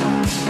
promised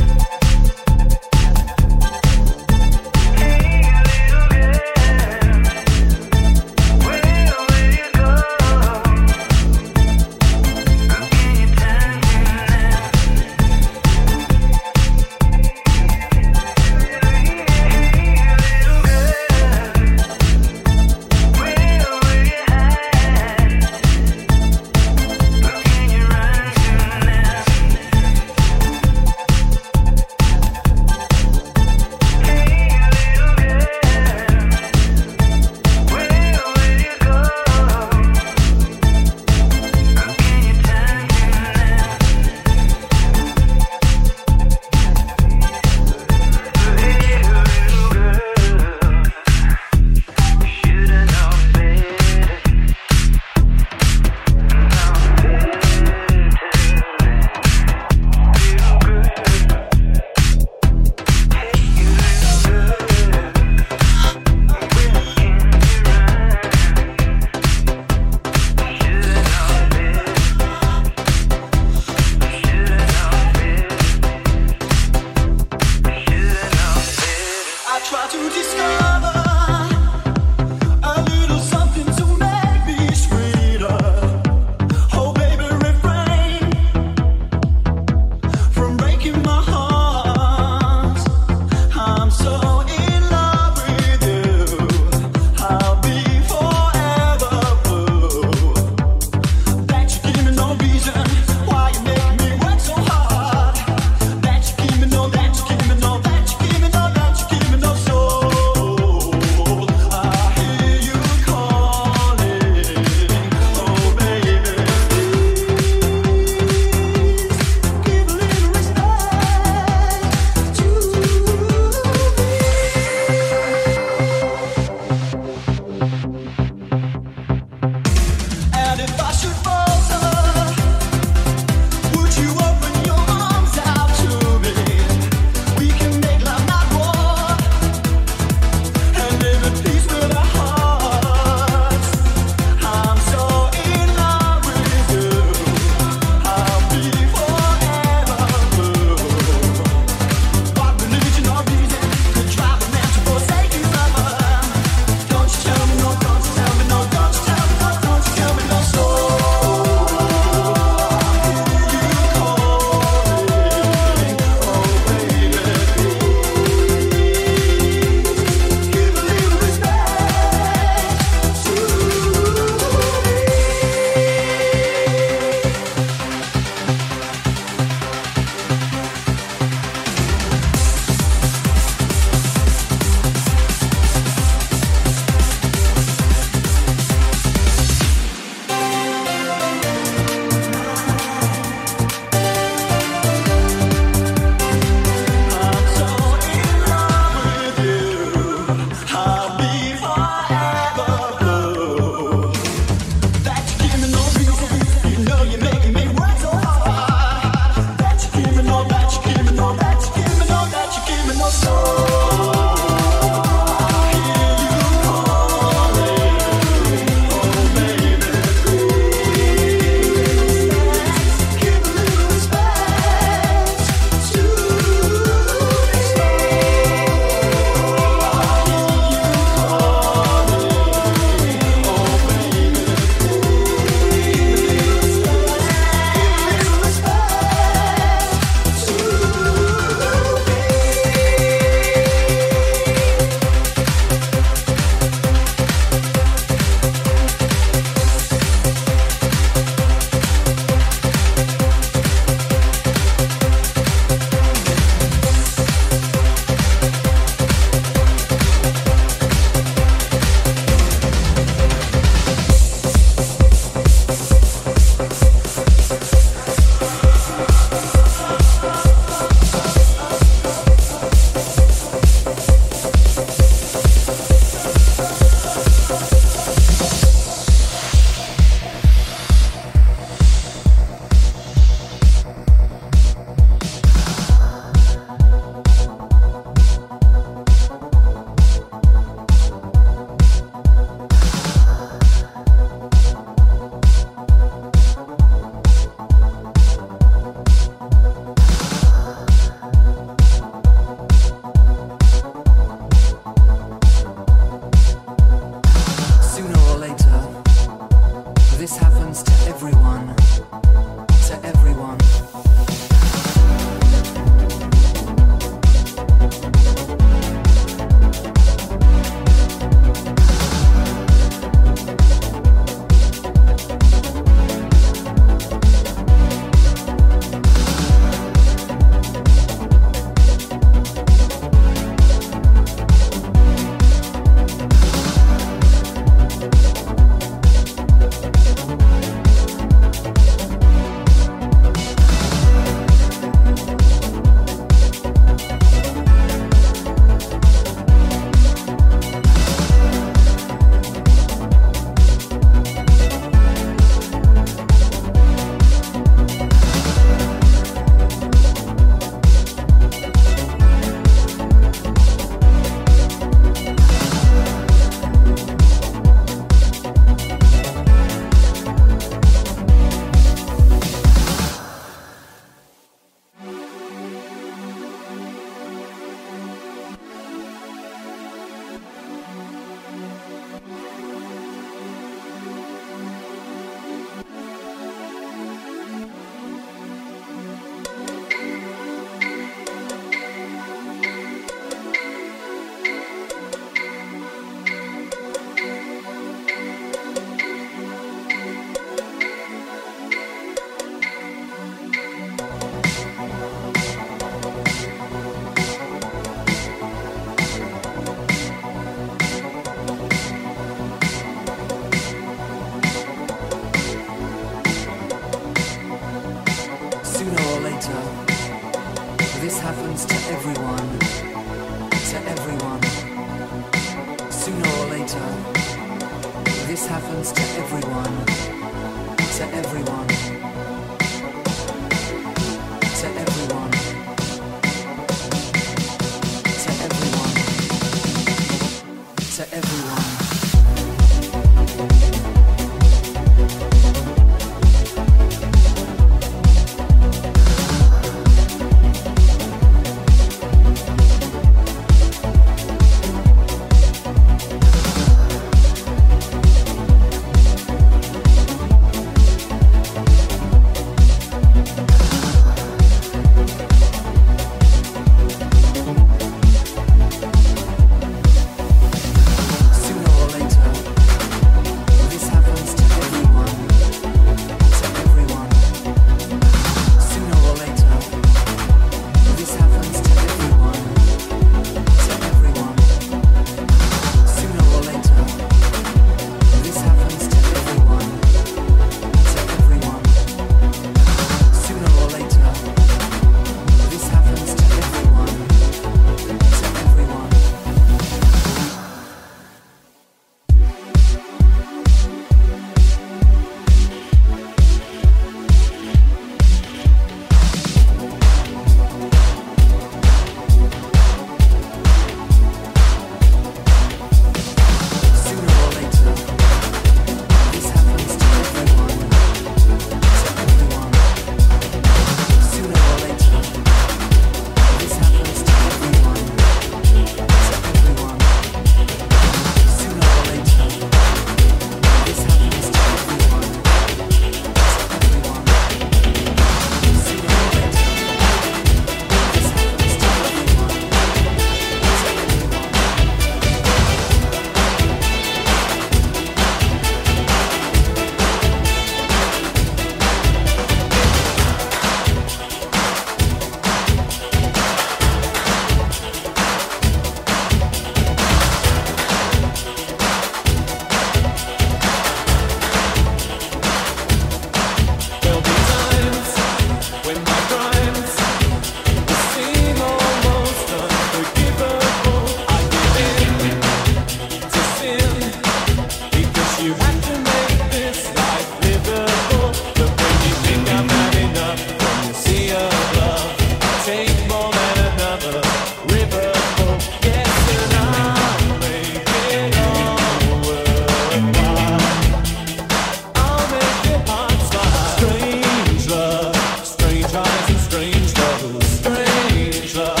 future.